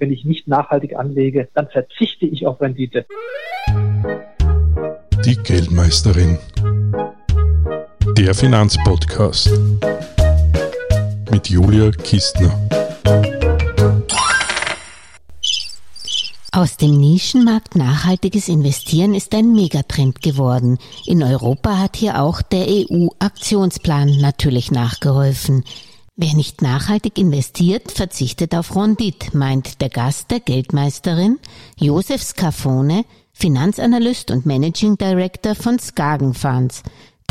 Wenn ich nicht nachhaltig anlege, dann verzichte ich auf Rendite. Die Geldmeisterin. Der Finanzpodcast mit Julia Kistner. Aus dem Nischenmarkt nachhaltiges Investieren ist ein Megatrend geworden. In Europa hat hier auch der EU-Aktionsplan natürlich nachgeholfen. Wer nicht nachhaltig investiert, verzichtet auf Rondit, meint der Gast der Geldmeisterin, Josef Scafone, Finanzanalyst und Managing Director von Skagen Funds.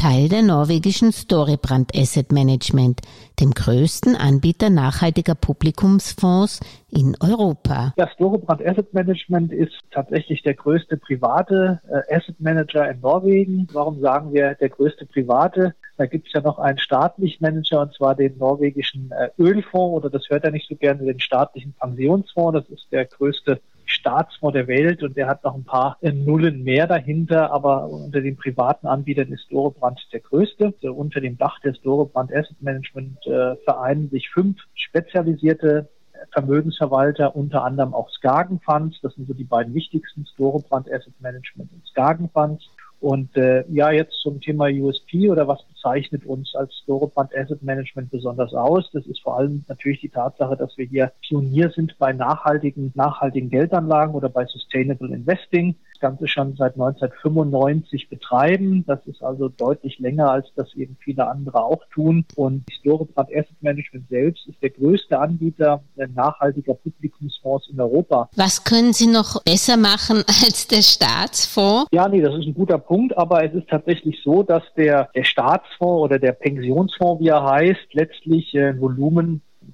Teil der norwegischen Storebrand Asset Management, dem größten Anbieter nachhaltiger Publikumsfonds in Europa. Ja, Storebrand Asset Management ist tatsächlich der größte private äh, Asset Manager in Norwegen. Warum sagen wir der größte private? Da gibt es ja noch einen staatlichen Manager, und zwar den norwegischen äh, Ölfonds, oder das hört er nicht so gerne, den staatlichen Pensionsfonds. Das ist der größte Staatsfonds der Welt und der hat noch ein paar äh, Nullen mehr dahinter, aber unter den privaten Anbietern ist Dorebrand der größte. Unter dem Dach des Dorebrand Asset Management äh, vereinen sich fünf spezialisierte Vermögensverwalter, unter anderem auch Skagen Funds. Das sind so die beiden wichtigsten, Storebrand Asset Management und Skagen Funds. Und äh, ja, jetzt zum Thema USP oder was zeichnet uns als Storoband Asset Management besonders aus. Das ist vor allem natürlich die Tatsache, dass wir hier Pionier sind bei nachhaltigen, nachhaltigen Geldanlagen oder bei Sustainable Investing. Ganze schon seit 1995 betreiben. Das ist also deutlich länger, als das eben viele andere auch tun. Und die Storoband Asset Management selbst ist der größte Anbieter nachhaltiger Publikumsfonds in Europa. Was können Sie noch besser machen als der Staatsfonds? Ja, nee, das ist ein guter Punkt, aber es ist tatsächlich so, dass der, der Staats Staatsfonds oder der Pensionsfonds, wie er heißt, letztlich äh, ein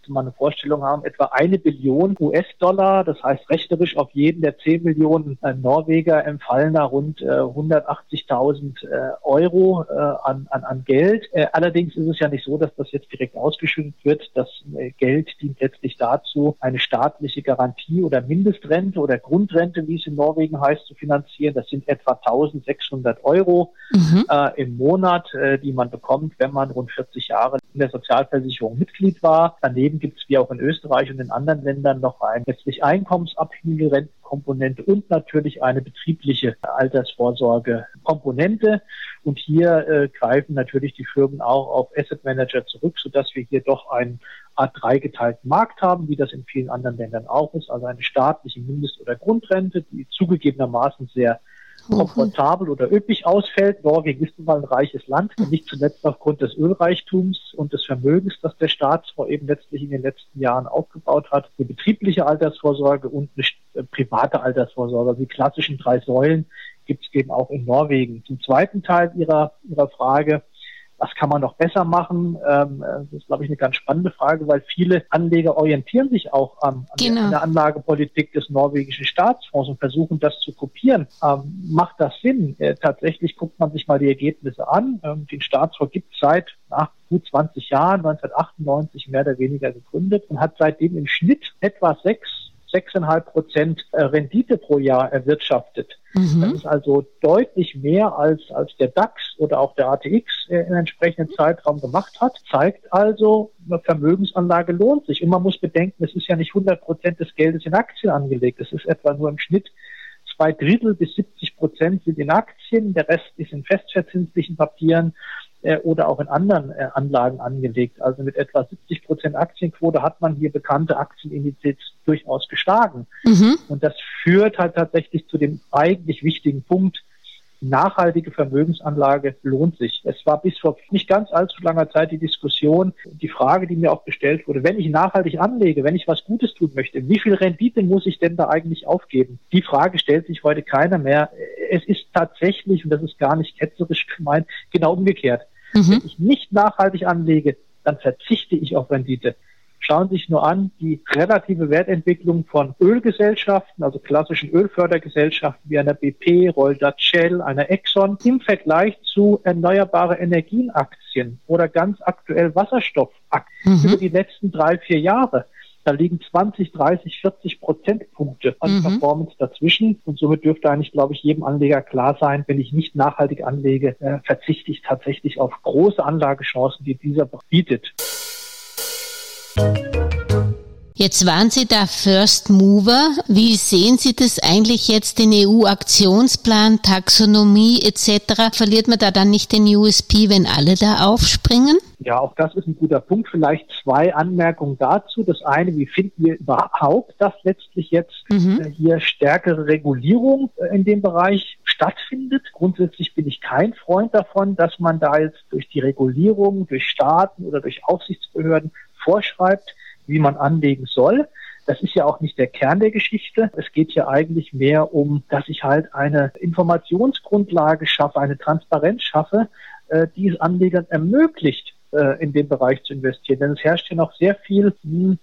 Volumen mal eine Vorstellung haben, etwa eine Billion US-Dollar. Das heißt, rechnerisch auf jeden der 10 Millionen äh, Norweger empfallen da rund äh, 180.000 äh, Euro äh, an, an, an Geld. Äh, allerdings ist es ja nicht so, dass das jetzt direkt ausgeschüttet wird. Das äh, Geld dient letztlich dazu, eine staatliche Garantie oder Mindestrente oder Grundrente, wie es in Norwegen heißt, zu finanzieren. Das sind etwa 1600 Euro mhm. im Monat, die man bekommt, wenn man rund 40 Jahre in der Sozialversicherung Mitglied war. Daneben gibt es wie auch in Österreich und in anderen Ländern noch eine letztlich einkommensabhängige Rentenkomponente und natürlich eine betriebliche Altersvorsorge-Komponente. Und hier äh, greifen natürlich die Firmen auch auf Asset Manager zurück, sodass wir hier doch einen Art dreigeteilten Markt haben, wie das in vielen anderen Ländern auch ist. Also eine staatliche Mindest- oder Grundrente, die zugegebenermaßen sehr komfortabel oder üppig ausfällt. Norwegen ist nun mal ein reiches Land, nicht zuletzt aufgrund des Ölreichtums und des Vermögens, das der Staatsfonds eben letztlich in den letzten Jahren aufgebaut hat. Eine betriebliche Altersvorsorge und eine äh, private Altersvorsorge. Also die klassischen drei Säulen gibt es eben auch in Norwegen. Zum zweiten Teil Ihrer, Ihrer Frage was kann man noch besser machen? Ähm, das ist, glaube ich, eine ganz spannende Frage, weil viele Anleger orientieren sich auch ähm, genau. an der Anlagepolitik des norwegischen Staatsfonds und versuchen, das zu kopieren. Ähm, macht das Sinn? Äh, tatsächlich guckt man sich mal die Ergebnisse an. Ähm, den Staatsfonds gibt es seit nach gut 20 Jahren, 1998 mehr oder weniger gegründet und hat seitdem im Schnitt etwa sechs 6,5 Prozent äh, Rendite pro Jahr erwirtschaftet. Mhm. Das ist also deutlich mehr als, als der DAX oder auch der ATX äh, in entsprechenden Zeitraum gemacht hat. Zeigt also, eine Vermögensanlage lohnt sich. Und man muss bedenken, es ist ja nicht 100 Prozent des Geldes in Aktien angelegt. Es ist etwa nur im Schnitt zwei Drittel bis 70 Prozent sind in Aktien, der Rest ist in festverzinslichen Papieren oder auch in anderen äh, Anlagen angelegt. Also mit etwa 70 Prozent Aktienquote hat man hier bekannte Aktienindizes durchaus geschlagen. Mhm. Und das führt halt tatsächlich zu dem eigentlich wichtigen Punkt, nachhaltige Vermögensanlage lohnt sich. Es war bis vor nicht ganz allzu langer Zeit die Diskussion, die Frage, die mir auch gestellt wurde, wenn ich nachhaltig anlege, wenn ich was Gutes tun möchte, wie viel Rendite muss ich denn da eigentlich aufgeben? Die Frage stellt sich heute keiner mehr. Es ist tatsächlich, und das ist gar nicht ketzerisch gemeint, genau umgekehrt. Mhm. Wenn ich nicht nachhaltig anlege, dann verzichte ich auf Rendite. Schauen Sie sich nur an, die relative Wertentwicklung von Ölgesellschaften, also klassischen Ölfördergesellschaften wie einer BP, Royal Dutch Shell, einer Exxon im Vergleich zu erneuerbare Energienaktien oder ganz aktuell Wasserstoffaktien mhm. über die letzten drei, vier Jahre. Da liegen 20, 30, 40 Prozentpunkte an mhm. Performance dazwischen. Und somit dürfte eigentlich, glaube ich, jedem Anleger klar sein, wenn ich nicht nachhaltig anlege, äh, verzichte ich tatsächlich auf große Anlagechancen, die dieser bietet. Jetzt waren Sie da First Mover. Wie sehen Sie das eigentlich jetzt, den EU-Aktionsplan, Taxonomie etc.? Verliert man da dann nicht den USP, wenn alle da aufspringen? Ja, auch das ist ein guter Punkt. Vielleicht zwei Anmerkungen dazu. Das eine, wie finden wir überhaupt, dass letztlich jetzt mhm. Äh, hier stärkere Regulierung äh, in dem Bereich stattfindet? Grundsätzlich bin ich kein Freund davon, dass man da jetzt durch die Regulierung, durch Staaten oder durch Aufsichtsbehörden vorschreibt, wie man anlegen soll. Das ist ja auch nicht der Kern der Geschichte. Es geht hier eigentlich mehr um, dass ich halt eine Informationsgrundlage schaffe, eine Transparenz schaffe, äh, die es Anlegern ermöglicht, äh, in dem Bereich zu investieren. Denn es herrscht hier noch sehr viel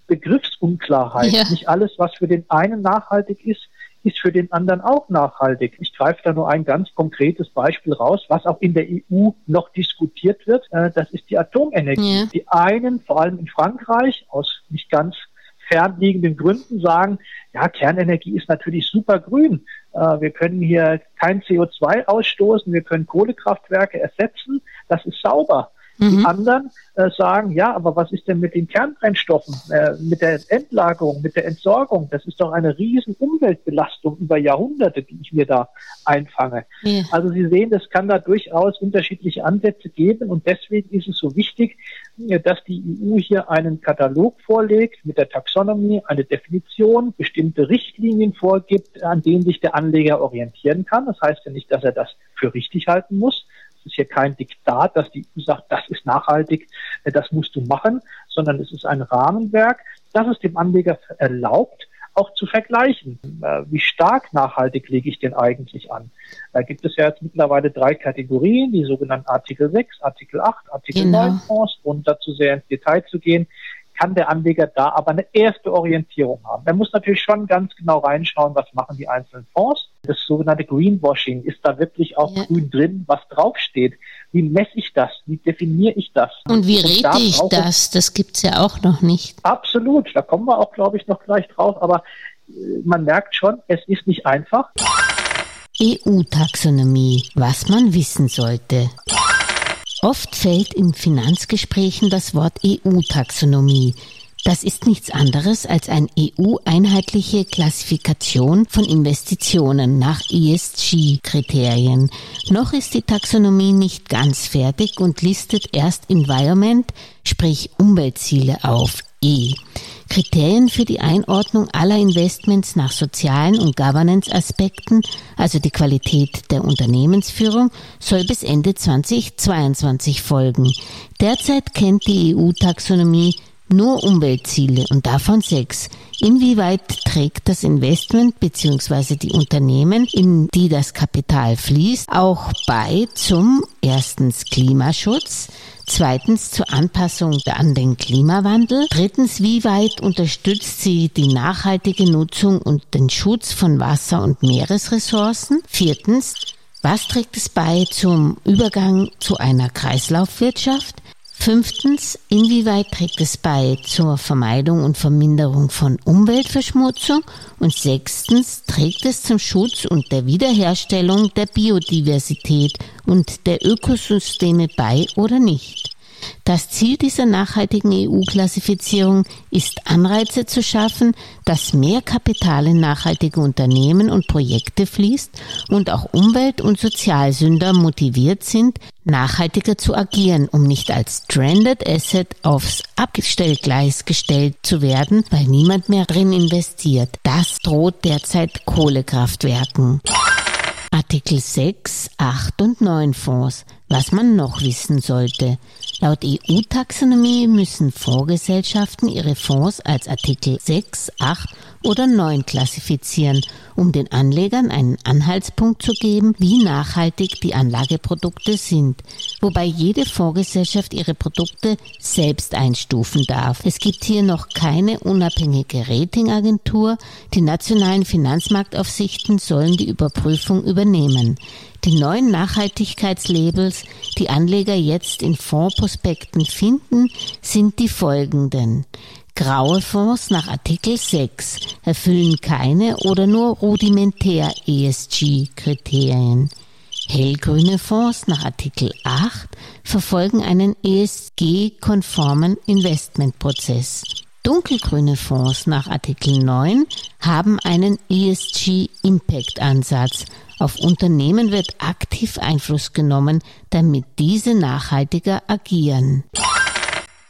Begriffsunklarheit. Ja. Nicht alles, was für den einen nachhaltig ist, ist für den anderen auch nachhaltig. Ich greife da nur ein ganz konkretes Beispiel raus, was auch in der EU noch diskutiert wird. Äh, das ist die Atomenergie. Ja. Die einen, vor allem in Frankreich, aus nicht ganz fernliegenden Gründen sagen, ja, Kernenergie ist natürlich super grün. Äh, wir können hier kein CO2 ausstoßen, wir können Kohlekraftwerke ersetzen, das ist sauber. Mhm. Die anderen äh, sagen, ja, aber was ist denn mit den Kernbrennstoffen, äh, mit der Endlagerung, mit der Entsorgung? Das ist doch eine riesen Umweltbelastung über Jahrhunderte, die ich mir da einfange. Ja. Also Sie sehen, es kann da durchaus unterschiedliche Ansätze geben und deswegen ist es so wichtig, äh, dass die EU hier einen Katalog vorlegt mit der Taxonomie, eine Definition, bestimmte Richtlinien vorgibt, an denen sich der Anleger orientieren kann. Das heißt ja nicht, dass er das für richtig halten muss, ist hier kein Diktat, dass die EU sagt, das ist nachhaltig, äh, das musst du machen, sondern es ist ein Rahmenwerk, das es dem Anleger erlaubt, auch zu vergleichen. Äh, wie stark nachhaltig lege ich denn eigentlich an? Da gibt es ja jetzt mittlerweile drei Kategorien, die sogenannten Artikel 6, Artikel 8, Artikel genau. 9 Fonds, ohne dazu sehr ins Detail zu gehen kann der Anleger da aber eine erste Orientierung haben. Er muss natürlich schon ganz genau reinschauen, was machen die einzelnen Fonds. Das sogenannte Greenwashing, ist da wirklich auch ja. grün drin, was draufsteht? Wie messe ich das? Wie definiere ich das? Und wie rede da ich das? Das gibt es ja auch noch nicht. Absolut, da kommen wir auch, glaube ich, noch gleich drauf, aber äh, man merkt schon, es ist nicht einfach. EU-Taxonomie, was man wissen sollte. Oft fällt in Finanzgesprächen das Wort EU-Taxonomie. Das ist nichts anderes als eine EU-einheitliche Klassifikation von Investitionen nach ESG-Kriterien. Noch ist die Taxonomie nicht ganz fertig und listet erst Environment, sprich Umweltziele auf, E. Kriterien für die Einordnung aller Investments nach sozialen und Governance-Aspekten, also die Qualität der Unternehmensführung, soll bis Ende 2022 folgen. Derzeit kennt die EU-Taxonomie nur Umweltziele und davon sechs. Inwieweit trägt das Investment bzw. die Unternehmen, in die das Kapital fließt, auch bei zum erstens Klimaschutz, Zweitens zur Anpassung an den Klimawandel. Drittens, wie weit unterstützt sie die nachhaltige Nutzung und den Schutz von Wasser- und Meeresressourcen? Viertens, was trägt es bei zum Übergang zu einer Kreislaufwirtschaft? Fünftens, inwieweit trägt es bei zur Vermeidung und Verminderung von Umweltverschmutzung? Und sechstens, trägt es zum Schutz und der Wiederherstellung der Biodiversität und der Ökosysteme bei oder nicht? Das Ziel dieser nachhaltigen EU-Klassifizierung ist Anreize zu schaffen, dass mehr Kapital in nachhaltige Unternehmen und Projekte fließt und auch Umwelt- und Sozialsünder motiviert sind, nachhaltiger zu agieren, um nicht als Stranded Asset aufs Abgestellgleis gestellt zu werden, weil niemand mehr drin investiert. Das droht derzeit Kohlekraftwerken. Artikel 6, 8 und 9 Fonds. Was man noch wissen sollte. Laut EU-Taxonomie müssen Fondsgesellschaften ihre Fonds als Artikel 6, 8 oder 9 klassifizieren, um den Anlegern einen Anhaltspunkt zu geben, wie nachhaltig die Anlageprodukte sind, wobei jede Fondsgesellschaft ihre Produkte selbst einstufen darf. Es gibt hier noch keine unabhängige Ratingagentur, die nationalen Finanzmarktaufsichten sollen die Überprüfung übernehmen. Die neuen Nachhaltigkeitslabels, die Anleger jetzt in Fondsprospekten finden, sind die folgenden. Graue Fonds nach Artikel 6 erfüllen keine oder nur rudimentär ESG-Kriterien. Hellgrüne Fonds nach Artikel 8 verfolgen einen ESG-konformen Investmentprozess. Dunkelgrüne Fonds nach Artikel 9 haben einen ESG-Impact-Ansatz. Auf Unternehmen wird aktiv Einfluss genommen, damit diese nachhaltiger agieren.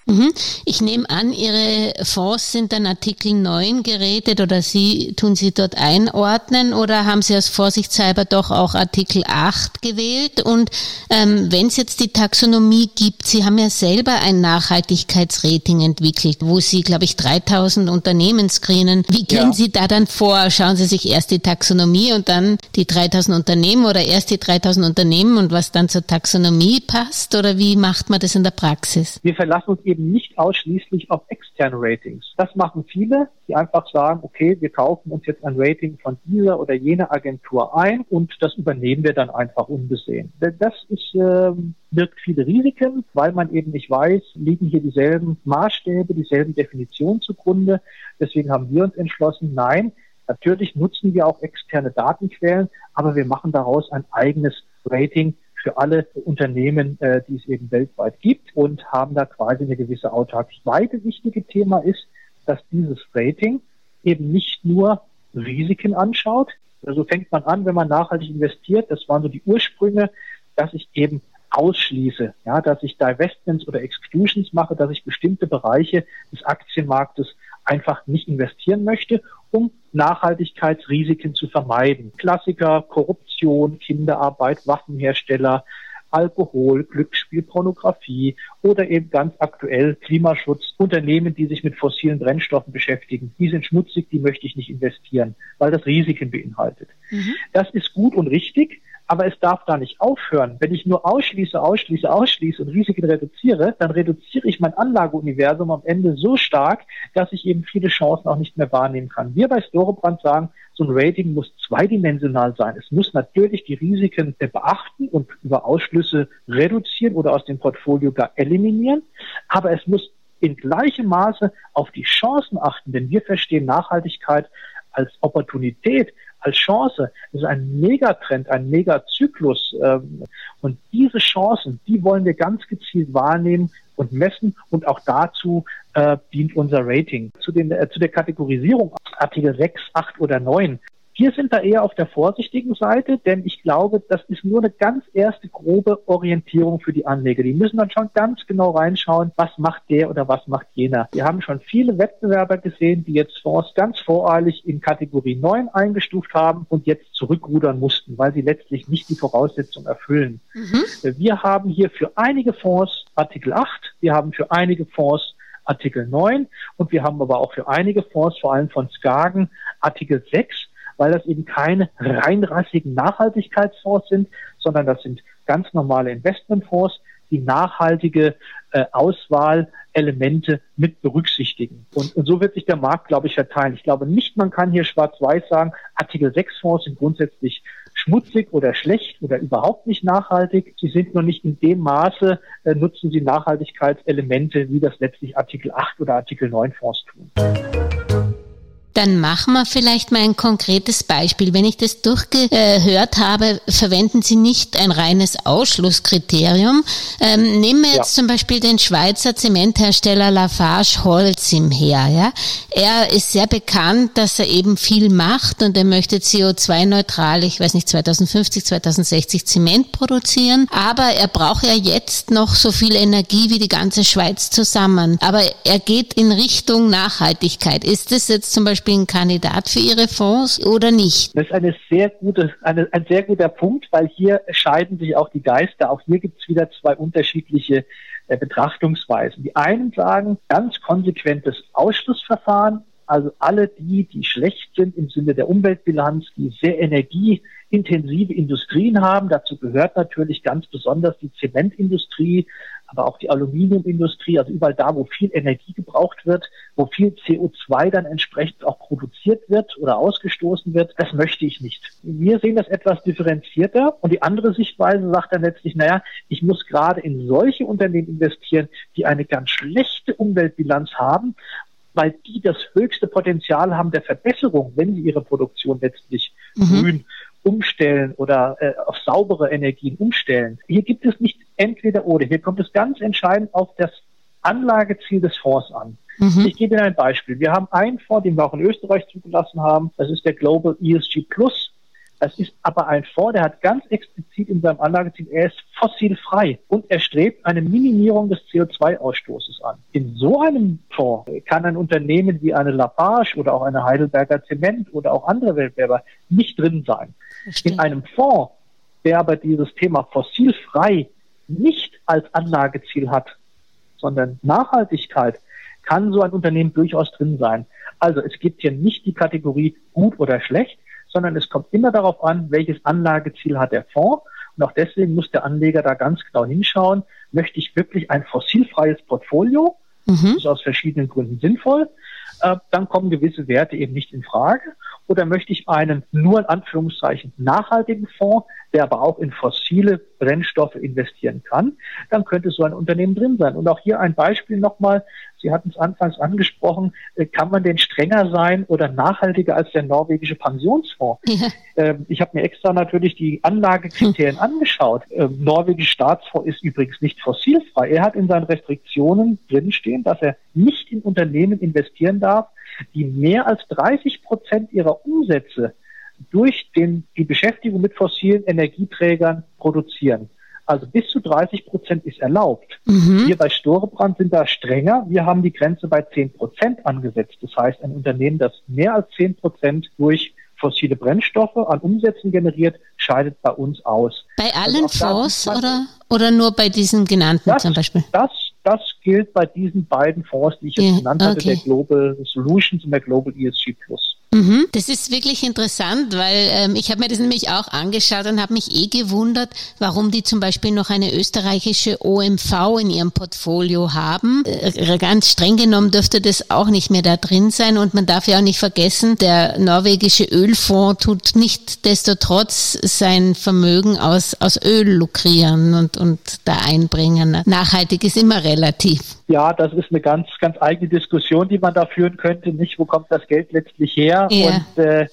Mhm. Ich nehme an, Ihre Fonds sind dann Artikel 9 gerätet oder Sie tun Sie dort einordnen oder haben Sie aus Vorsichtshalber doch auch Artikel 8 gewählt? Und ähm, wenn es jetzt die Taxonomie gibt, Sie haben ja selber ein Nachhaltigkeitsrating entwickelt, wo Sie, glaube ich, 3000 Unternehmen screenen. Wie gehen ja. Sie da dann vor? Schauen Sie sich erst die Taxonomie und dann die 3000 Unternehmen oder erst die 3000 Unternehmen und was dann zur Taxonomie passt? Oder wie macht man das in der Praxis? Wir verlassen uns eben eben nicht ausschließlich auf externe Ratings. Das machen viele, die einfach sagen, okay, wir kaufen uns jetzt ein Rating von dieser oder jener Agentur ein und das übernehmen wir dann einfach unbesehen. Das ist, äh, birgt viele Risiken, weil man eben nicht weiß, liegen hier dieselben Maßstäbe, dieselben Definitionen zugrunde. Deswegen haben wir uns entschlossen, nein, Natürlich nutzen wir auch externe Datenquellen, aber wir machen daraus ein eigenes Rating, für alle Unternehmen, äh, die es eben weltweit gibt und haben da quasi eine gewisse Autarkie. Zweite wichtige Thema ist, dass dieses Rating eben nicht nur Risiken anschaut. Also fängt man an, wenn man nachhaltig investiert, das waren so die Ursprünge, dass ich eben ausschließe, ja, dass ich Divestments oder Exclusions mache, dass ich bestimmte Bereiche des Aktienmarktes einfach nicht investieren möchte, um Nachhaltigkeitsrisiken zu vermeiden. Klassiker, Korruption, Kinderarbeit, Waffenhersteller, Alkohol, Glücksspiel, Pornografie oder eben ganz aktuell Klimaschutz, Unternehmen, die sich mit fossilen Brennstoffen beschäftigen. Die sind schmutzig, die möchte ich nicht investieren, weil das Risiken beinhaltet. Mhm. Das ist gut und richtig, aber es darf da nicht aufhören. Wenn ich nur ausschließe, ausschließe, ausschließe und Risiken reduziere, dann reduziere ich mein Anlageuniversum am Ende so stark, dass ich eben viele Chancen auch nicht mehr wahrnehmen kann. Wir bei Storebrand sagen, so ein Rating muss zweidimensional sein. Es muss natürlich die Risiken beachten und über Ausschlüsse reduzieren oder aus dem Portfolio gar eliminieren, aber es muss in gleichem Maße auf die Chancen achten, denn wir verstehen Nachhaltigkeit als Opportunität, als Chance. Das ist ein Megatrend, ein Megazyklus. Ähm, und diese Chancen, die wollen wir ganz gezielt wahrnehmen und messen. Und auch dazu äh, dient unser Rating. Zu, den, äh, zu der Kategorisierung Artikel 6, 8 oder 9 wir sind da eher auf der vorsichtigen Seite, denn ich glaube, das ist nur eine ganz erste grobe Orientierung für die Anleger. Die müssen dann schon ganz genau reinschauen, was macht der oder was macht jener. Wir haben schon viele Wettbewerber gesehen, die jetzt Fonds ganz voreilig in Kategorie 9 eingestuft haben und jetzt zurückrudern mussten, weil sie letztlich nicht die Voraussetzungen erfüllen. Mhm. Wir haben hier für einige Fonds Artikel 8, wir haben für einige Fonds Artikel 9 und wir haben aber auch für einige Fonds, vor allem von Skagen, Artikel 6 weil das eben keine reinrassigen Nachhaltigkeitsfonds sind, sondern das sind ganz normale Investmentfonds, die nachhaltige äh, Auswahlelemente mit berücksichtigen. Und, und so wird sich der Markt, glaube ich, verteilen. Ich glaube nicht, man kann hier schwarz-weiß sagen, Artikel 6 Fonds sind grundsätzlich schmutzig oder schlecht oder überhaupt nicht nachhaltig. Sie sind noch nicht in dem Maße, äh, nutzen sie Nachhaltigkeitselemente, wie das letztlich Artikel 8 oder Artikel 9 Fonds tun. Dann machen wir vielleicht mal ein konkretes Beispiel. Wenn ich das durchgehört habe, verwenden Sie nicht ein reines Ausschlusskriterium. Ähm, nehmen wir jetzt ja. zum Beispiel den Schweizer Zementhersteller Lafarge Holcim her. Ja? Er ist sehr bekannt, dass er eben viel macht und er möchte CO2-neutral, ich weiß nicht, 2050, 2060 Zement produzieren. Aber er braucht ja jetzt noch so viel Energie wie die ganze Schweiz zusammen. Aber er geht in Richtung Nachhaltigkeit. Ist das jetzt zum Beispiel Beispiel ein Kandidat für Ihre Fonds oder nicht? Das ist eine sehr gute, eine, ein sehr guter Punkt, weil hier scheiden sich auch die Geister. Auch hier gibt es wieder zwei unterschiedliche äh, Betrachtungsweisen. Die einen sagen ganz konsequentes Ausschlussverfahren, also alle die, die schlecht sind im Sinne der Umweltbilanz, die sehr energieintensive Industrien haben. Dazu gehört natürlich ganz besonders die Zementindustrie, aber auch die Aluminiumindustrie, also überall da, wo viel Energie gebraucht wird, wo viel CO2 dann entsprechend auch produziert wird oder ausgestoßen wird, das möchte ich nicht. Wir sehen das etwas differenzierter und die andere Sichtweise sagt dann letztlich, naja, ich muss gerade in solche Unternehmen investieren, die eine ganz schlechte Umweltbilanz haben weil die das höchste Potenzial haben der Verbesserung, wenn sie ihre Produktion letztlich mhm. grün umstellen oder äh, auf saubere Energien umstellen. Hier gibt es nicht entweder oder. Hier kommt es ganz entscheidend auf das Anlageziel des Fonds an. Mhm. Ich gebe Ihnen ein Beispiel. Wir haben einen Fonds, den wir auch in Österreich zugelassen haben. Das ist der Global ESG Plus. Das ist aber ein Fonds, der hat ganz explizit in seinem Anlageziel, er ist fossilfrei und er strebt eine Minimierung des CO2-Ausstoßes an. In so einem Fonds kann ein Unternehmen wie eine Lapage oder auch eine Heidelberger Zement oder auch andere Wettbewerber nicht drin sein. Verstehe. In einem Fonds, der aber dieses Thema fossilfrei nicht als Anlageziel hat, sondern Nachhaltigkeit, kann so ein Unternehmen durchaus drin sein. Also es gibt hier nicht die Kategorie gut oder schlecht, sondern es kommt immer darauf an, welches Anlageziel hat der Fonds. Und auch deswegen muss der Anleger da ganz genau hinschauen, möchte ich wirklich ein fossilfreies Portfolio? Mhm. Das ist aus verschiedenen Gründen sinnvoll. Äh, dann kommen gewisse Werte eben nicht in Frage. Oder möchte ich einen nur in Anführungszeichen nachhaltigen Fonds, der aber auch in fossile Brennstoffe investieren kann, dann könnte so ein Unternehmen drin sein. Und auch hier ein Beispiel nochmal. Sie hatten es anfangs angesprochen. Äh, kann man denn strenger sein oder nachhaltiger als der norwegische Pensionsfonds? Ja. Ähm, ich habe mir extra natürlich die Anlagekriterien hm. angeschaut. Ähm, norwegische Staatsfonds ist übrigens nicht fossilfrei. Er hat in seinen Restriktionen drinstehen, dass er nicht in Unternehmen investieren darf, die mehr als 30 Prozent ihrer Umsätze durch den, die Beschäftigung mit fossilen Energieträgern produzieren. Also bis zu 30 Prozent ist erlaubt. Mhm. Wir bei Storebrand sind da strenger. Wir haben die Grenze bei 10 Prozent angesetzt. Das heißt, ein Unternehmen, das mehr als 10 Prozent durch fossile Brennstoffe an Umsätzen generiert, scheidet bei uns aus. Bei allen also Fonds oder, oder nur bei diesen genannten das, zum Beispiel? Das das gilt bei diesen beiden Fonds, die ich jetzt genannt hatte, okay. der Global Solutions und der Global ESG Plus. Mhm. Das ist wirklich interessant, weil ähm, ich habe mir das nämlich auch angeschaut und habe mich eh gewundert, warum die zum Beispiel noch eine österreichische OMV in ihrem Portfolio haben. Äh, ganz streng genommen dürfte das auch nicht mehr da drin sein und man darf ja auch nicht vergessen, der norwegische Ölfonds tut nicht desto trotz sein Vermögen aus, aus Öl lukrieren und, und da einbringen. Nachhaltig ist immer relativ. Ja, das ist eine ganz, ganz eigene Diskussion, die man da führen könnte. Nicht, wo kommt das Geld letztlich her? Ja. Und äh,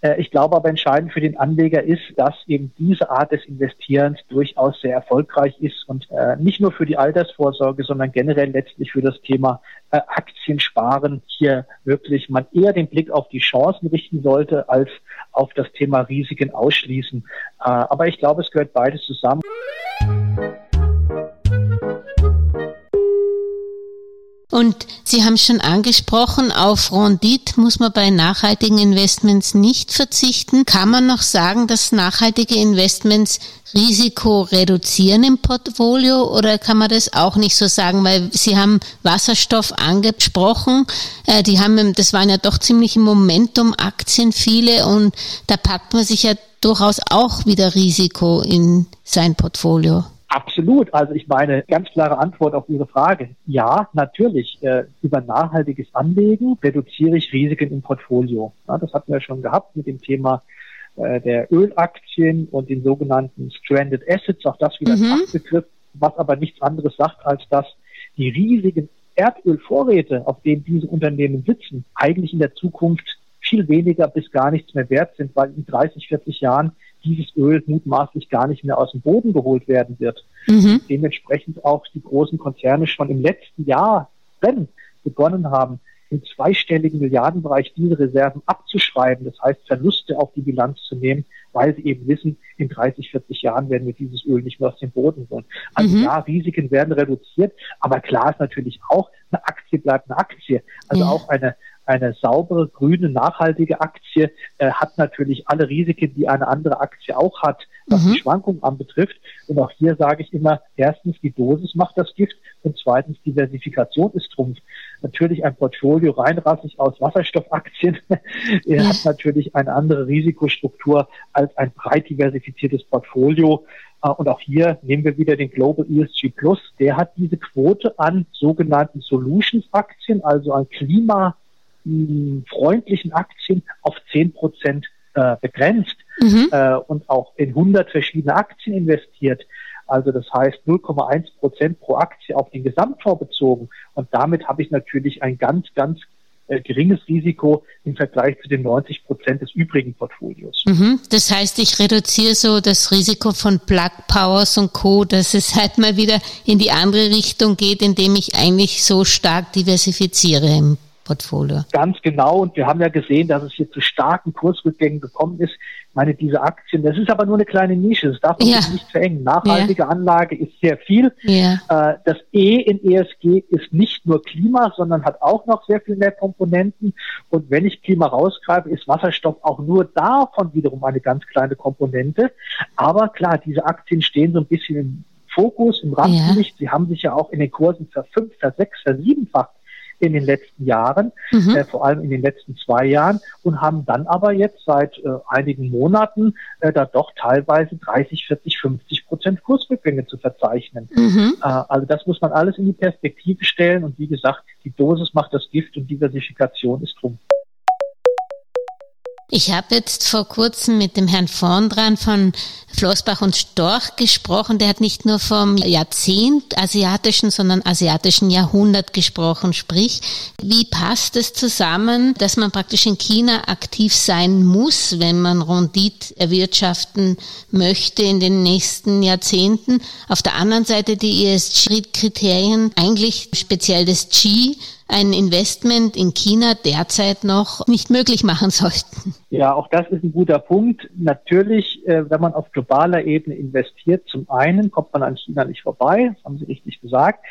äh, ich glaube aber entscheidend für den Anleger ist, dass eben diese Art des Investierens durchaus sehr erfolgreich ist und äh, nicht nur für die Altersvorsorge, sondern generell letztlich für das Thema äh, Aktiensparen hier wirklich man eher den Blick auf die Chancen richten sollte als auf das Thema Risiken ausschließen. Äh, aber ich glaube, es gehört beides zusammen. Und Sie haben schon angesprochen, auf Rendite muss man bei nachhaltigen Investments nicht verzichten. Kann man noch sagen, dass nachhaltige Investments Risiko reduzieren im Portfolio oder kann man das auch nicht so sagen? Weil Sie haben Wasserstoff angesprochen. Äh, die haben, das waren ja doch ziemlich im Momentum Aktien viele und da packt man sich ja durchaus auch wieder Risiko in sein Portfolio. Absolut. Also ich meine, ganz klare Antwort auf Ihre Frage. Ja, natürlich. Äh, über nachhaltiges Anlegen reduziere ich Risiken im Portfolio. Ja, das hatten wir schon gehabt mit dem Thema äh, der Ölaktien und den sogenannten Stranded Assets. Auch das wieder mhm. ein Fachbegriff, was aber nichts anderes sagt, als dass die riesigen Erdölvorräte, auf denen diese Unternehmen sitzen, eigentlich in der Zukunft viel weniger bis gar nichts mehr wert sind, weil in 30, 40 Jahren dieses Öl mutmaßlich gar nicht mehr aus dem Boden geholt werden wird. Mhm. Dementsprechend auch die großen Konzerne schon im letzten Jahr wenn begonnen haben, im zweistelligen Milliardenbereich diese Reserven abzuschreiben, das heißt Verluste auf die Bilanz zu nehmen, weil sie eben wissen, in 30, 40 Jahren werden wir dieses Öl nicht mehr aus dem Boden holen. Also mhm. ja, Risiken werden reduziert, aber klar ist natürlich auch, eine Aktie bleibt eine Aktie. Also ja. auch eine, eine saubere, grüne, nachhaltige Aktie äh, hat natürlich alle Risiken, die eine andere Aktie auch hat, was mhm. die Schwankungen anbetrifft. Und auch hier sage ich immer, erstens, die Dosis macht das Gift und zweitens, Diversifikation ist Trumpf. Natürlich ein Portfolio reinrassig aus Wasserstoffaktien er hat natürlich eine andere Risikostruktur als ein breit diversifiziertes Portfolio. Äh, und auch hier nehmen wir wieder den Global ESG Plus. Der hat diese Quote an sogenannten Solutions Aktien, also an Klima freundlichen Aktien auf 10 Prozent äh, begrenzt mhm. äh, und auch in 100 verschiedene Aktien investiert. Also das heißt 0,1 Prozent pro Aktie auf den Gesamtfonds bezogen. Und damit habe ich natürlich ein ganz, ganz äh, geringes Risiko im Vergleich zu den 90 Prozent des übrigen Portfolios. Mhm. Das heißt, ich reduziere so das Risiko von Plug Powers und Co., dass es halt mal wieder in die andere Richtung geht, indem ich eigentlich so stark diversifiziere im Portfolio. Ganz genau. Und wir haben ja gesehen, dass es hier zu starken Kursrückgängen gekommen ist. Ich meine, diese Aktien, das ist aber nur eine kleine Nische. Das darf man ja. nicht verengen. Nachhaltige ja. Anlage ist sehr viel. Ja. Äh, das E in ESG ist nicht nur Klima, sondern hat auch noch sehr viel mehr Komponenten. Und wenn ich Klima rausgreife, ist Wasserstoff auch nur davon wiederum eine ganz kleine Komponente. Aber klar, diese Aktien stehen so ein bisschen im Fokus, im Rampenlicht. Ja. Sie haben sich ja auch in den Kursen verfünft, versechs, versiebenfacht in den letzten Jahren, mhm. äh, vor allem in den letzten zwei Jahren und haben dann aber jetzt seit äh, einigen Monaten äh, da doch teilweise 30, 40, 50 Prozent Kursrückgänge zu verzeichnen. Mhm. Äh, also das muss man alles in die Perspektive stellen und wie gesagt, die Dosis macht das Gift und Diversifikation ist drum. Ich habe jetzt vor kurzem mit dem Herrn Vondran von Flossbach und Storch gesprochen. Der hat nicht nur vom Jahrzehnt asiatischen, sondern asiatischen Jahrhundert gesprochen. Sprich, wie passt es zusammen, dass man praktisch in China aktiv sein muss, wenn man Rondit erwirtschaften möchte in den nächsten Jahrzehnten? Auf der anderen Seite die ESG-Kriterien, eigentlich speziell das G, ein Investment in China derzeit noch nicht möglich machen sollten. Ja, auch das ist ein guter Punkt. Natürlich, äh, wenn man auf globaler Ebene investiert, zum einen kommt man an China nicht vorbei, das haben Sie richtig gesagt.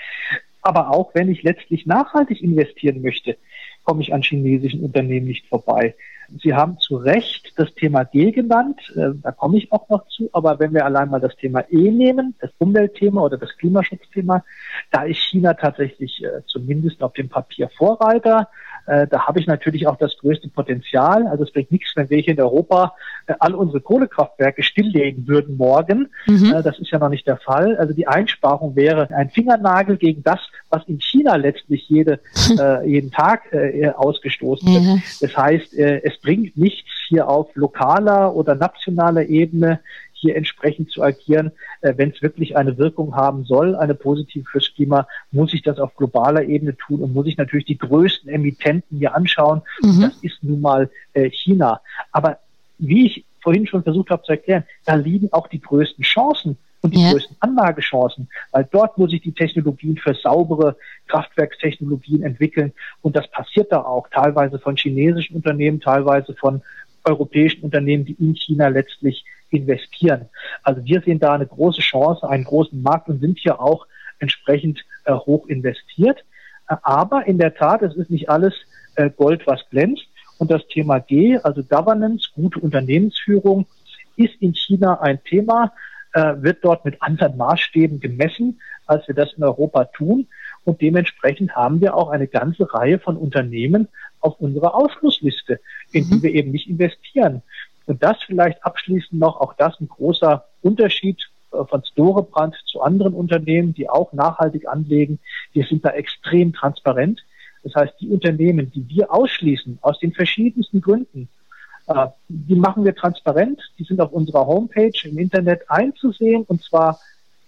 Aber auch wenn ich letztlich nachhaltig investieren möchte, komme ich an chinesischen Unternehmen nicht vorbei. Sie haben zu Recht das Thema G genannt, äh, da komme ich auch noch zu, aber wenn wir allein mal das Thema E nehmen, das Umweltthema oder das Klimaschutzthema, da ist China tatsächlich äh, zumindest auf dem Papier Vorreiter. Äh, da habe ich natürlich auch das größte Potenzial. Also es bringt nichts, wenn wir hier in Europa äh, all unsere Kohlekraftwerke stilllegen würden morgen. Mhm. Äh, das ist ja noch nicht der Fall. Also die Einsparung wäre ein Fingernagel gegen das, was in China letztlich jede, äh, jeden Tag äh, ausgestoßen wird. Mhm. Das heißt, äh, es bringt nichts hier auf lokaler oder nationaler Ebene hier entsprechend zu agieren. Äh, Wenn es wirklich eine Wirkung haben soll, eine positive fürs Klima, muss ich das auf globaler Ebene tun und muss ich natürlich die größten Emittenten hier anschauen. Mhm. Das ist nun mal äh, China. Aber wie ich vorhin schon versucht habe zu erklären, da liegen auch die größten Chancen und die ja. größten Anlagechancen, weil dort muss ich die Technologien für saubere Kraftwerkstechnologien entwickeln und das passiert da auch, teilweise von chinesischen Unternehmen, teilweise von europäischen Unternehmen, die in China letztlich investieren. Also wir sehen da eine große Chance, einen großen Markt und sind hier auch entsprechend äh, hoch investiert. Aber in der Tat, es ist nicht alles äh, Gold, was glänzt. Und das Thema G, also Governance, gute Unternehmensführung, ist in China ein Thema, äh, wird dort mit anderen Maßstäben gemessen, als wir das in Europa tun. Und dementsprechend haben wir auch eine ganze Reihe von Unternehmen auf unserer Ausschlussliste, in die mhm. wir eben nicht investieren. Und das vielleicht abschließend noch, auch das ein großer Unterschied äh, von Storebrand zu anderen Unternehmen, die auch nachhaltig anlegen. Wir sind da extrem transparent. Das heißt, die Unternehmen, die wir ausschließen, aus den verschiedensten Gründen, äh, die machen wir transparent. Die sind auf unserer Homepage im Internet einzusehen und zwar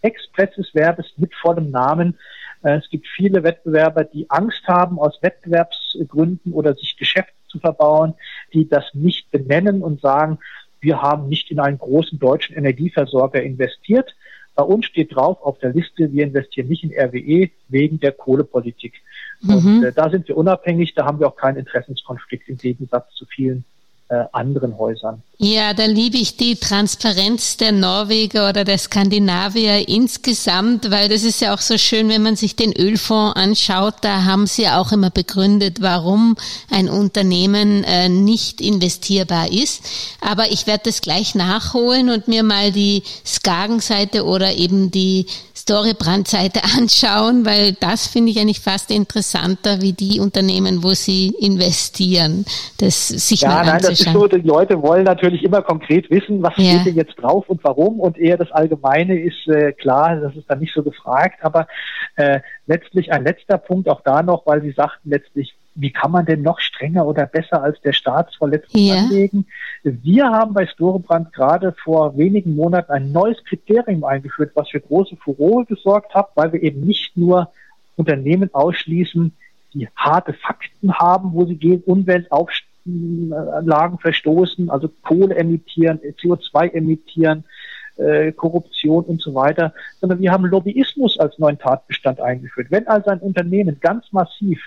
expresses Verbes mit vollem Namen. Äh, es gibt viele Wettbewerber, die Angst haben aus Wettbewerbsgründen oder sich Geschäfte zu verbauen, die das nicht benennen und sagen, wir haben nicht in einen großen deutschen Energieversorger investiert. Bei uns steht drauf auf der Liste, wir investieren nicht in RWE wegen der Kohlepolitik. Mhm. Und äh, da sind wir unabhängig, da haben wir auch keinen Interessenskonflikt im Gegensatz zu vielen äh, anderen Häusern. Ja, da liebe ich die Transparenz der Norweger oder der Skandinavier insgesamt, weil das ist ja auch so schön, wenn man sich den Ölfonds anschaut, da haben sie auch immer begründet, warum ein Unternehmen äh, nicht investierbar ist. Aber ich werde das gleich nachholen und mir mal die Skagen-Seite oder eben die Storybrand-Seite anschauen, weil das finde ich eigentlich fast interessanter wie die Unternehmen, wo sie investieren. Das sich ja, mal nein, das ist so, die Leute wollen natürlich immer konkret wissen, was ja. steht denn jetzt drauf und warum und eher das Allgemeine ist äh, klar, das ist dann nicht so gefragt, aber äh, letztlich ein letzter Punkt auch da noch, weil Sie sagten letztlich, wie kann man denn noch strenger oder besser als der Staat letztlich ja. anlegen? Wir haben bei Storebrand gerade vor wenigen Monaten ein neues Kriterium eingeführt, was für große Furore gesorgt hat, weil wir eben nicht nur Unternehmen ausschließen, die harte Fakten haben, wo sie gegen Umweltauflagen verstoßen, also Kohle emittieren, CO2 emittieren, äh, Korruption und so weiter, sondern wir haben Lobbyismus als neuen Tatbestand eingeführt. Wenn also ein Unternehmen ganz massiv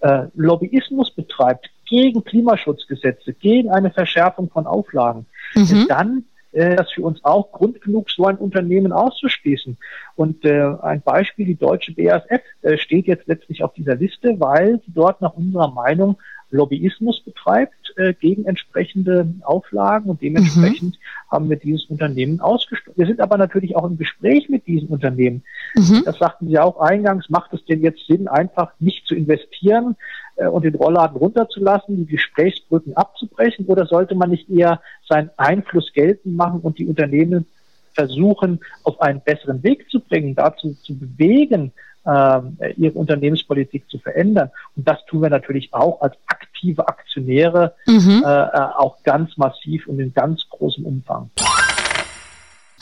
äh, Lobbyismus betreibt gegen Klimaschutzgesetze, gegen eine Verschärfung von Auflagen, mhm. dann äh, das für uns auch Grund genug, so ein Unternehmen auszuschließen. Und äh, ein Beispiel, die deutsche BASF äh, steht jetzt letztlich auf dieser Liste, weil sie dort nach unserer Meinung Lobbyismus betreibt äh, gegen entsprechende Auflagen und dementsprechend mhm. haben wir dieses Unternehmen ausgestoßen. Wir sind aber natürlich auch im Gespräch mit diesem Unternehmen. Mhm. Das sagten Sie auch eingangs, macht es denn jetzt Sinn, einfach nicht zu investieren äh, und den Rollladen runterzulassen, die Gesprächsbrücken abzubrechen oder sollte man nicht eher seinen Einfluss geltend machen und die Unternehmen versuchen, auf einen besseren Weg zu bringen, dazu zu bewegen, äh, ihre Unternehmenspolitik zu verändern. Und das tun wir natürlich auch als aktive Aktionäre mhm. äh, äh auch ganz massiv und in ganz großem Umfang.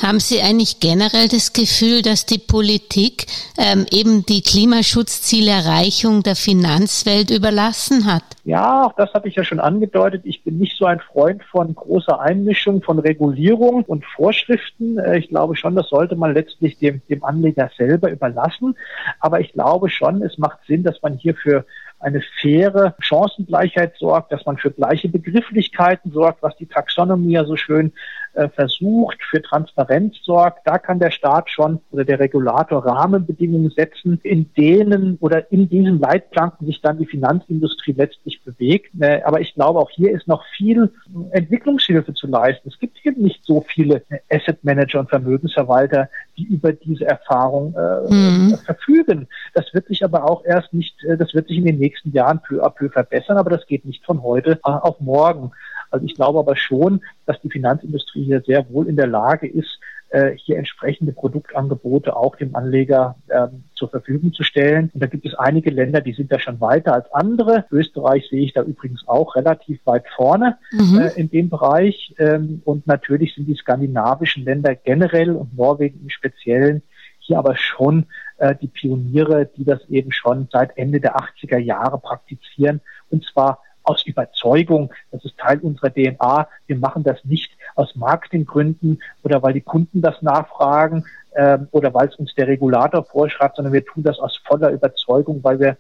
Haben Sie eigentlich generell das Gefühl, dass die Politik ähm, eben die Klimaschutzzielerreichung der Finanzwelt überlassen hat? Ja, auch das hatte ich ja schon angedeutet. Ich bin nicht so ein Freund von großer Einmischung, von Regulierung und Vorschriften. Äh, ich glaube schon, das sollte man letztlich dem, dem Anleger selber überlassen. Aber ich glaube schon, es macht Sinn, dass man hier für eine faire Chancengleichheit sorgt, dass man für gleiche Begrifflichkeiten sorgt, was die Taxonomie ja so schön äh, versucht, für Transparenz sorgt. Da kann der Staat schon oder der Regulator Rahmenbedingungen setzen, in denen oder in diesen Leitplanken sich dann die Finanzindustrie letztlich bewegt. Äh, aber ich glaube, auch hier ist noch viel Entwicklungshilfe zu leisten. Es gibt hier nicht so viele Asset Manager und Vermögensverwalter, die über diese Erfahrung äh, mhm. verfügen. Das wird sich aber auch erst nicht, äh, das wird sich in den nächsten Jahren peu à peu verbessern, aber das geht nicht von heute auf morgen. Also ich glaube aber schon, dass die Finanzindustrie hier sehr wohl in der Lage ist, äh, hier entsprechende Produktangebote auch dem Anleger ähm, zur Verfügung zu stellen. Und da gibt es einige Länder, die sind da schon weiter als andere. Österreich sehe ich da übrigens auch relativ weit vorne mhm. äh, in dem Bereich. Ähm, und natürlich sind die skandinavischen Länder generell und Norwegen im Speziellen hier aber schon äh, die Pioniere, die das eben schon seit Ende der 80er Jahre praktizieren. Und zwar aus Überzeugung, das ist Teil unserer DNA. Wir machen das nicht aus Marketinggründen oder weil die Kunden das nachfragen ähm, oder weil es uns der Regulator vorschreibt, sondern wir tun das aus voller Überzeugung, weil wir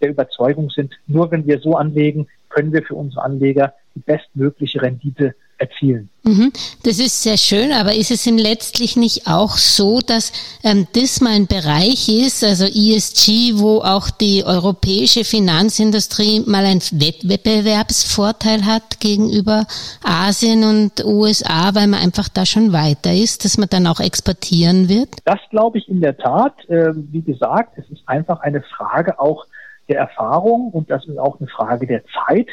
der Überzeugung sind, nur wenn wir so anlegen, können wir für unsere Anleger die bestmögliche Rendite erzielen. Mhm. Das ist sehr schön, aber ist es denn letztlich nicht auch so, dass ähm, das mal ein Bereich ist, also ESG, wo auch die europäische Finanzindustrie mal einen Wettbewerbsvorteil hat gegenüber Asien und USA, weil man einfach da schon weiter ist, dass man dann auch exportieren wird? Das glaube ich in der Tat. Äh, wie gesagt, es ist einfach eine Frage auch der Erfahrung und das ist auch eine Frage der Zeit.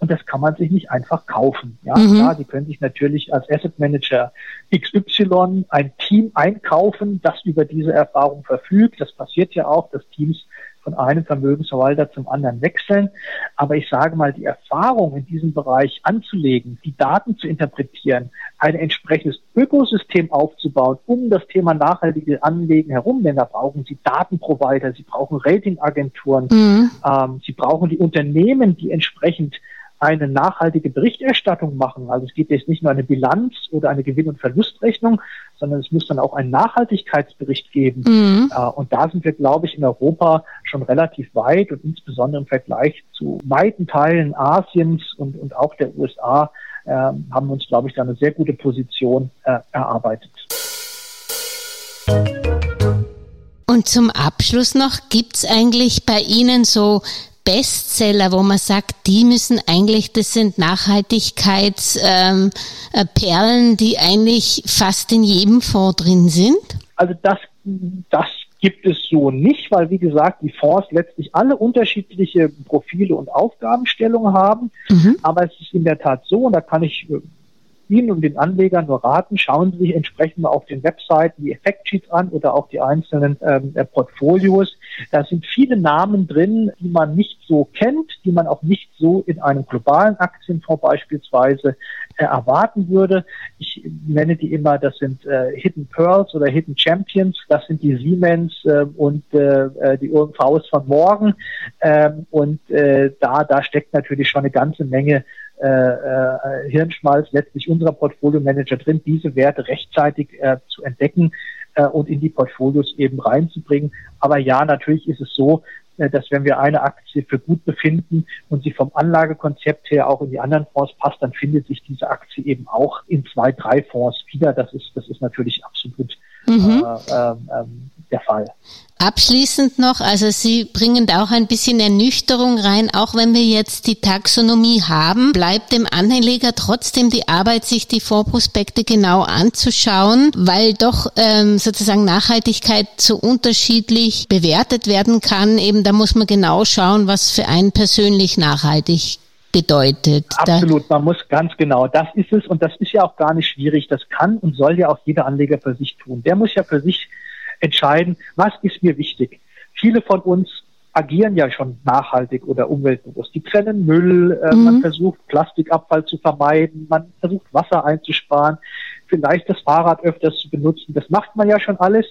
Und das kann man sich nicht einfach kaufen. Ja, mhm. klar, Sie können sich natürlich als Asset Manager XY ein Team einkaufen, das über diese Erfahrung verfügt. Das passiert ja auch, dass Teams von einem Vermögensverwalter zum anderen wechseln. Aber ich sage mal, die Erfahrung in diesem Bereich anzulegen, die Daten zu interpretieren, ein entsprechendes Ökosystem aufzubauen, um das Thema nachhaltige Anlegen herum, denn da brauchen Sie Datenprovider, Sie brauchen Ratingagenturen, mhm. ähm, Sie brauchen die Unternehmen, die entsprechend eine nachhaltige Berichterstattung machen. Also es gibt jetzt nicht nur eine Bilanz oder eine Gewinn- und Verlustrechnung, sondern es muss dann auch einen Nachhaltigkeitsbericht geben. Mhm. Äh, und da sind wir, glaube ich, in Europa schon relativ weit und insbesondere im Vergleich zu weiten Teilen Asiens und, und auch der USA äh, haben wir uns, glaube ich, da eine sehr gute Position äh, erarbeitet. Und zum Abschluss noch, gibt es eigentlich bei Ihnen so Bestseller, wo man sagt, die müssen eigentlich, das sind Nachhaltigkeitsperlen, ähm, äh, die eigentlich fast in jedem Fonds drin sind? Also das, das gibt es so nicht, weil wie gesagt, die Fonds letztlich alle unterschiedliche Profile und Aufgabenstellungen haben. Mhm. Aber es ist in der Tat so, und da kann ich äh, Ihnen und den Anlegern nur raten, schauen Sie sich entsprechend mal auf den Webseiten die Effektsheets an oder auch die einzelnen ähm, äh, Portfolios. Da sind viele Namen drin, die man nicht so kennt, die man auch nicht so in einem globalen Aktienfonds beispielsweise äh, erwarten würde. Ich nenne die immer, das sind äh, Hidden Pearls oder Hidden Champions. Das sind die Siemens äh, und äh, äh die OMVs von morgen. Ähm, und da, da steckt natürlich schon eine ganze Menge äh, äh, Hirnschmalz letztlich unserer Portfolio-Manager drin, diese Werte rechtzeitig äh, zu entdecken äh, und in die Portfolios eben reinzubringen. Aber ja, natürlich ist es so, äh, dass wenn wir eine Aktie für gut befinden und sie vom Anlagekonzept her auch in die anderen Fonds passt, dann findet sich diese Aktie eben auch in zwei, drei Fonds wieder. Das ist, das ist natürlich absolut mhm. äh, ähm, der Fall. Abschließend noch, also Sie bringen da auch ein bisschen Ernüchterung rein. Auch wenn wir jetzt die Taxonomie haben, bleibt dem Anleger trotzdem die Arbeit, sich die Vorprospekte genau anzuschauen, weil doch ähm, sozusagen Nachhaltigkeit so unterschiedlich bewertet werden kann. Eben da muss man genau schauen, was für einen persönlich nachhaltig bedeutet. Absolut, man muss ganz genau, das ist es und das ist ja auch gar nicht schwierig. Das kann und soll ja auch jeder Anleger für sich tun. Der muss ja für sich entscheiden, was ist mir wichtig. Viele von uns agieren ja schon nachhaltig oder umweltbewusst. Die trennen Müll, äh, mhm. man versucht Plastikabfall zu vermeiden, man versucht Wasser einzusparen, vielleicht das Fahrrad öfters zu benutzen. Das macht man ja schon alles.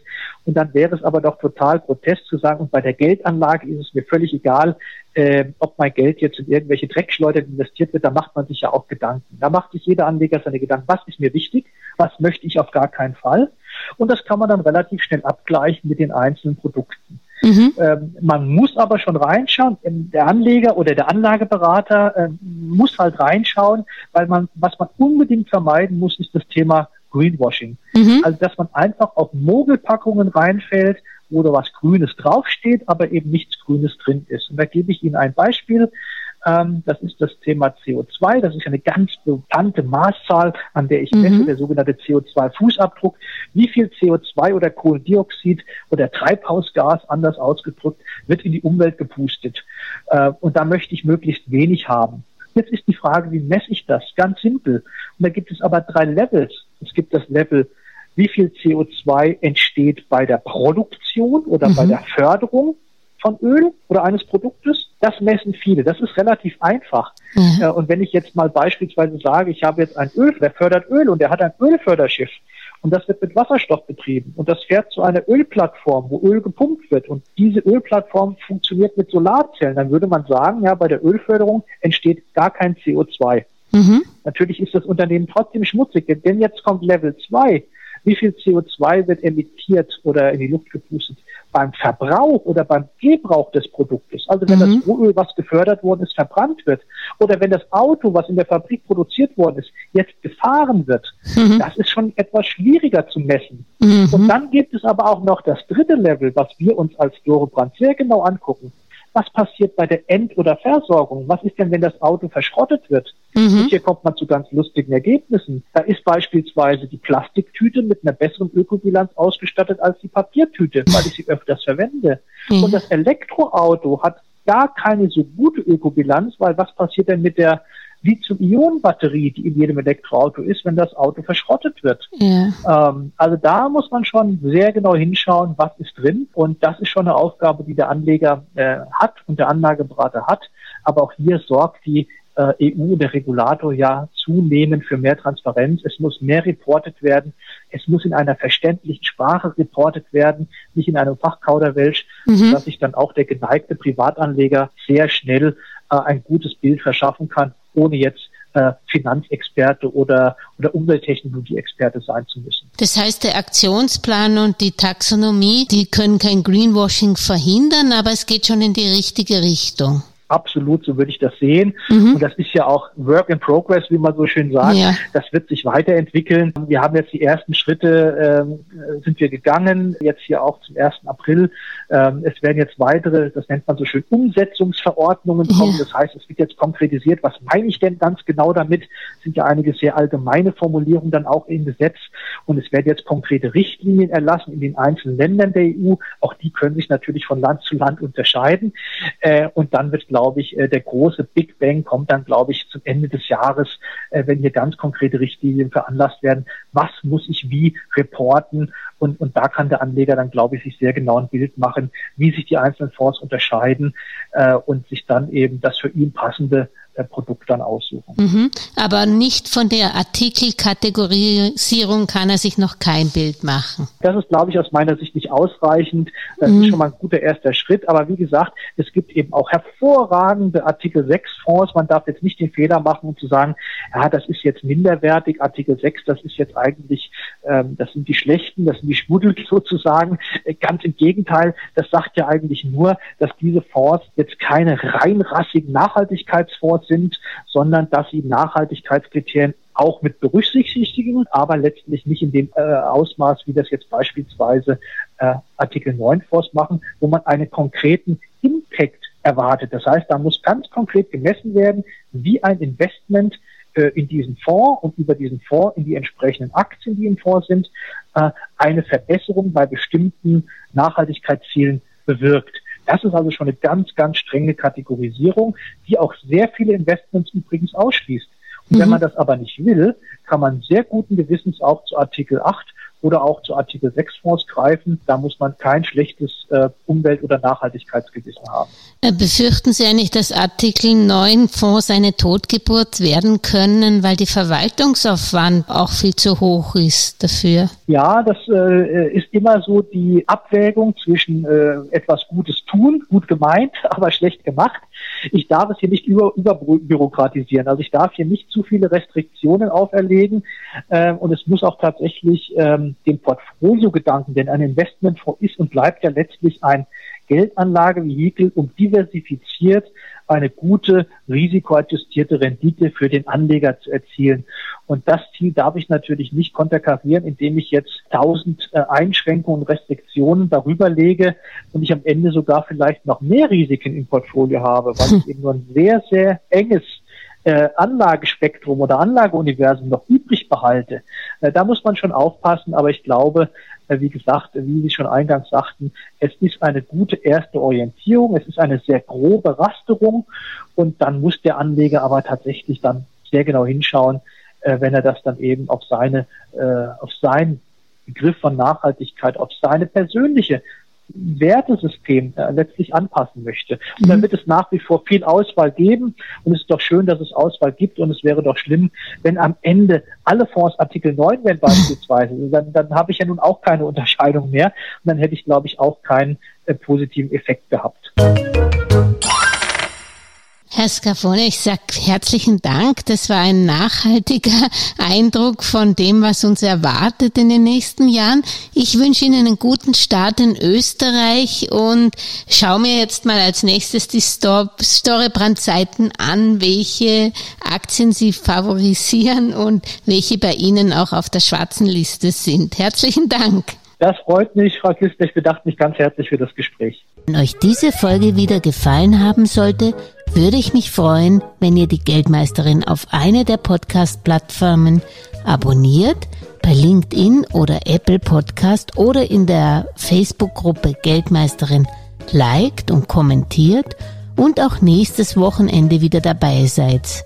Und dann wäre es aber doch total grotesk zu sagen, und bei der Geldanlage ist es mir völlig egal, äh, ob mein Geld jetzt in irgendwelche Dreckschleudern investiert wird, da macht man sich ja auch Gedanken. Da macht sich jeder Anleger seine Gedanken, was ist mir wichtig, was möchte ich auf gar keinen Fall. Und das kann man dann relativ schnell abgleichen mit den einzelnen Produkten. Mhm. Ähm, man muss aber schon reinschauen. Der Anleger oder der Anlageberater äh, muss halt reinschauen, weil man, was man unbedingt vermeiden muss, ist das Thema Greenwashing. Mhm. Also, dass man einfach auf Mogelpackungen reinfällt, wo da was Grünes draufsteht, aber eben nichts Grünes drin ist. Und da gebe ich Ihnen ein Beispiel. Ähm, das ist das Thema CO2. Das ist eine ganz bekannte Maßzahl, an der ich mhm. messe, der sogenannte CO2-Fußabdruck. Wie viel CO2 oder Kohlendioxid oder Treibhausgas, anders ausgedrückt, wird in die Umwelt gepustet. Äh, und da möchte ich möglichst wenig haben. Jetzt ist die Frage, wie messe ich das? Ganz simpel. Und da gibt es aber drei Levels. Es gibt das Level, wie viel CO2 entsteht bei der Produktion oder mhm. bei der Förderung von Öl oder eines Produktes. Das messen viele. Das ist relativ einfach. Mhm. Äh, und wenn ich jetzt mal beispielsweise sage, ich habe jetzt ein Öl, der fördert Öl und der hat ein Ölförderschiff und das wird mit Wasserstoff betrieben und das fährt zu einer Ölplattform, wo Öl gepumpt wird und diese Ölplattform funktioniert mit Solarzellen, dann würde man sagen, ja, bei der Ölförderung entsteht gar kein CO2. Mhm. Natürlich ist das Unternehmen trotzdem schmutzig, denn jetzt kommt Level 2. Wie viel CO2 wird emittiert oder in die Luft gepustet? beim Verbrauch oder beim Gebrauch des Produktes, also wenn mhm. das Rohöl, was gefördert worden ist, verbrannt wird, oder wenn das Auto, was in der Fabrik produziert worden ist, jetzt gefahren wird, mhm. das ist schon etwas schwieriger zu messen. Mhm. Und dann gibt es aber auch noch das dritte Level, was wir uns als Doro Brand sehr genau angucken was passiert bei der End- oder Versorgung? Was ist denn, wenn das Auto verschrottet wird? Mhm. Und hier kommt man zu ganz lustigen Ergebnissen. Da ist beispielsweise die Plastiktüte mit einer besseren Ökobilanz ausgestattet als die Papiertüte, weil ich sie öfters verwende. Mhm. Und das Elektroauto hat gar keine so gute Ökobilanz, weil was passiert denn mit der Lithium-Ionen-Batterie, die in jedem Elektroauto ist, wenn das Auto verschrottet wird. Ja. Ähm, also da muss man schon sehr genau hinschauen, was ist drin. Und das ist schon eine Aufgabe, die der Anleger äh, hat und der Anlageberater hat. Aber auch hier sorgt die EU, der Regulator ja zunehmend für mehr Transparenz. Es muss mehr reportet werden. Es muss in einer verständlichen Sprache reportet werden, nicht in einem Fachkauderwelsch, mhm. dass sich dann auch der geneigte Privatanleger sehr schnell äh, ein gutes Bild verschaffen kann, ohne jetzt äh, Finanzexperte oder, oder Umwelttechnologie-Experte sein zu müssen. Das heißt, der Aktionsplan und die Taxonomie, die können kein Greenwashing verhindern, aber es geht schon in die richtige Richtung absolut, so würde ich das sehen. Mhm. Und das ist ja auch Work in Progress, wie man so schön sagt. Ja. Das wird sich weiterentwickeln. Wir haben jetzt die ersten Schritte, ähm, sind wir gegangen, jetzt hier auch zum 1. April. Ähm, es werden jetzt weitere, das nennt man so schön, Umsetzungsverordnungen kommen. Ja. Das heißt, es wird jetzt konkretisiert, was meine ich denn ganz genau damit? Es sind ja einige sehr allgemeine Formulierungen dann auch im Gesetz. Und es werden jetzt konkrete Richtlinien erlassen in den einzelnen Ländern der EU. Auch die können sich natürlich von Land zu Land unterscheiden. Äh, und dann wird, glaube glaube ich, der große Big Bang kommt dann, glaube ich, zum Ende des Jahres, wenn hier ganz konkrete Richtlinien veranlasst werden. Was muss ich wie reporten? Und, und da kann der Anleger dann, glaube ich, sich sehr genau ein Bild machen, wie sich die einzelnen Fonds unterscheiden äh, und sich dann eben das für ihn passende Produkt dann aussuchen. Mhm. Aber nicht von der Artikelkategorisierung kann er sich noch kein Bild machen. Das ist, glaube ich, aus meiner Sicht nicht ausreichend. Das mhm. ist schon mal ein guter erster Schritt. Aber wie gesagt, es gibt eben auch hervorragende Artikel 6 Fonds. Man darf jetzt nicht den Fehler machen, um zu sagen, ja, das ist jetzt minderwertig. Artikel 6, das ist jetzt eigentlich, ähm, das sind die Schlechten, das sind die Schmuddel sozusagen. Äh, ganz im Gegenteil, das sagt ja eigentlich nur, dass diese Fonds jetzt keine reinrassigen Nachhaltigkeitsfonds sind, sondern dass sie Nachhaltigkeitskriterien auch mit berücksichtigen, aber letztlich nicht in dem äh, Ausmaß, wie das jetzt beispielsweise äh, Artikel 9 Fonds machen, wo man einen konkreten Impact erwartet. Das heißt, da muss ganz konkret gemessen werden, wie ein Investment äh, in diesen Fonds und über diesen Fonds in die entsprechenden Aktien, die im Fonds sind, äh, eine Verbesserung bei bestimmten Nachhaltigkeitszielen bewirkt. Das ist also schon eine ganz, ganz strenge Kategorisierung, die auch sehr viele Investments übrigens ausschließt. Und mhm. wenn man das aber nicht will, kann man sehr guten Gewissens auch zu Artikel 8 oder auch zu Artikel 6 Fonds greifen. Da muss man kein schlechtes äh, Umwelt- oder Nachhaltigkeitsgewissen haben. Äh, befürchten Sie eigentlich, dass Artikel 9 Fonds eine Totgeburt werden können, weil die Verwaltungsaufwand auch viel zu hoch ist dafür? Ja, das äh, ist immer so die Abwägung zwischen äh, etwas Gutes tun, gut gemeint, aber schlecht gemacht. Ich darf es hier nicht über, überbürokratisieren. Also ich darf hier nicht zu viele Restriktionen auferlegen äh, und es muss auch tatsächlich ähm, den Portfolio-Gedanken, denn ein Investmentfonds ist und bleibt ja letztlich ein Geldanlagevehikel, um diversifiziert eine gute, risikoadjustierte Rendite für den Anleger zu erzielen. Und das Ziel darf ich natürlich nicht konterkarieren, indem ich jetzt tausend äh, Einschränkungen und Restriktionen darüber lege und ich am Ende sogar vielleicht noch mehr Risiken im Portfolio habe, weil ich eben nur ein sehr, sehr enges äh, Anlagespektrum oder Anlageuniversum noch übrig behalte, äh, da muss man schon aufpassen. Aber ich glaube, wie gesagt, wie Sie schon eingangs sagten, es ist eine gute erste Orientierung, es ist eine sehr grobe Rasterung und dann muss der Anleger aber tatsächlich dann sehr genau hinschauen, äh, wenn er das dann eben auf seine, äh, auf seinen Begriff von Nachhaltigkeit, auf seine persönliche Wertesystem äh, letztlich anpassen möchte. Und dann mhm. wird es nach wie vor viel Auswahl geben. Und es ist doch schön, dass es Auswahl gibt. Und es wäre doch schlimm, wenn am Ende alle Fonds Artikel 9 wären beispielsweise. Dann, dann habe ich ja nun auch keine Unterscheidung mehr. Und dann hätte ich, glaube ich, auch keinen äh, positiven Effekt gehabt. Herr Scafone, ich sage herzlichen Dank. Das war ein nachhaltiger Eindruck von dem, was uns erwartet in den nächsten Jahren. Ich wünsche Ihnen einen guten Start in Österreich und schaue mir jetzt mal als nächstes die Storebrand-Seiten an, welche Aktien Sie favorisieren und welche bei Ihnen auch auf der schwarzen Liste sind. Herzlichen Dank. Das freut mich, Frau Kistner. Ich bedanke mich ganz herzlich für das Gespräch. Wenn euch diese Folge wieder gefallen haben sollte, würde ich mich freuen, wenn ihr die Geldmeisterin auf eine der Podcast-Plattformen abonniert, bei LinkedIn oder Apple Podcast oder in der Facebook-Gruppe Geldmeisterin liked und kommentiert und auch nächstes Wochenende wieder dabei seid.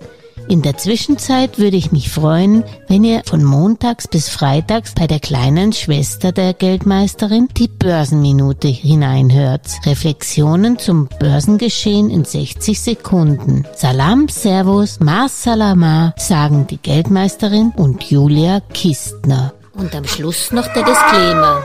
In der Zwischenzeit würde ich mich freuen, wenn ihr von montags bis freitags bei der kleinen Schwester der Geldmeisterin die Börsenminute hineinhört. Reflexionen zum Börsengeschehen in 60 Sekunden. Salam, Servus, Mas Salama, sagen die Geldmeisterin und Julia Kistner. Und am Schluss noch der Disclaimer.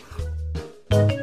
Thank you.